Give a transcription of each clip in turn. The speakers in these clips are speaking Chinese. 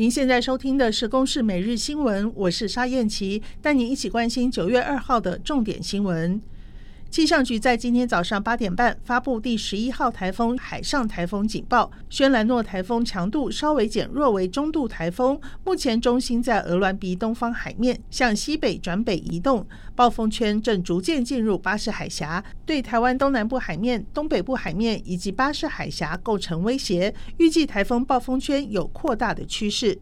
您现在收听的是《公视每日新闻》，我是沙燕琪，带您一起关心九月二号的重点新闻。气象局在今天早上八点半发布第十一号台风海上台风警报，轩岚诺台风强度稍微减弱为中度台风，目前中心在鹅銮鼻东方海面，向西北转北移动，暴风圈正逐渐进入巴士海峡，对台湾东南部海面、东北部海面以及巴士海峡构成威胁，预计台风暴风圈有扩大的趋势。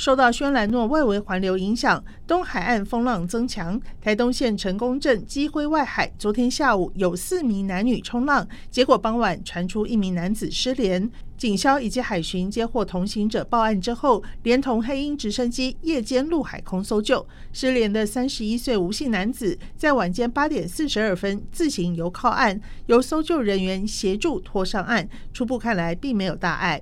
受到轩岚诺外围环流影响，东海岸风浪增强。台东县成功镇基辉外海，昨天下午有四名男女冲浪，结果傍晚传出一名男子失联。警消以及海巡接获同行者报案之后，连同黑鹰直升机夜间陆海空搜救。失联的三十一岁吴姓男子，在晚间八点四十二分自行游靠岸，由搜救人员协助拖上岸。初步看来，并没有大碍。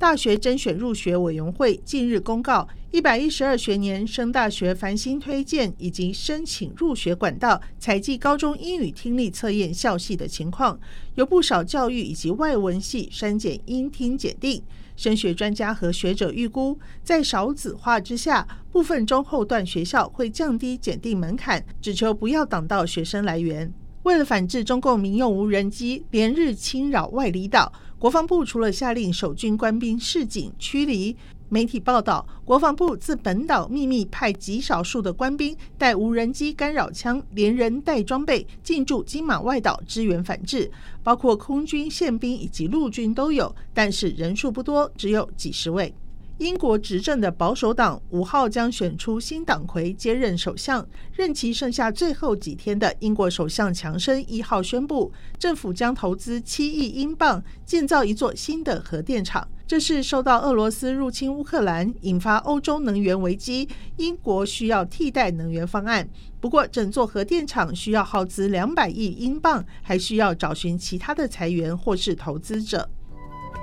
大学甄选入学委员会近日公告，一百一十二学年升大学繁星推荐以及申请入学管道、采计高中英语听力测验校系的情况，有不少教育以及外文系删减英听检定。升学专家和学者预估，在少子化之下，部分中后段学校会降低检定门槛，只求不要挡到学生来源。为了反制中共民用无人机连日侵扰外离岛，国防部除了下令守军官兵示警驱离，媒体报道，国防部自本岛秘密派极少数的官兵带无人机干扰枪，连人带装备进驻金马外岛支援反制，包括空军宪兵以及陆军都有，但是人数不多，只有几十位。英国执政的保守党五号将选出新党魁接任首相，任期剩下最后几天的英国首相强生一号宣布，政府将投资七亿英镑建造一座新的核电厂。这是受到俄罗斯入侵乌克兰引发欧洲能源危机，英国需要替代能源方案。不过，整座核电厂需要耗资两百亿英镑，还需要找寻其他的财源或是投资者。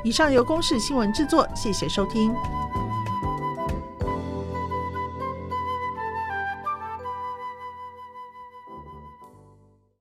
以上由公视新闻制作，谢谢收听。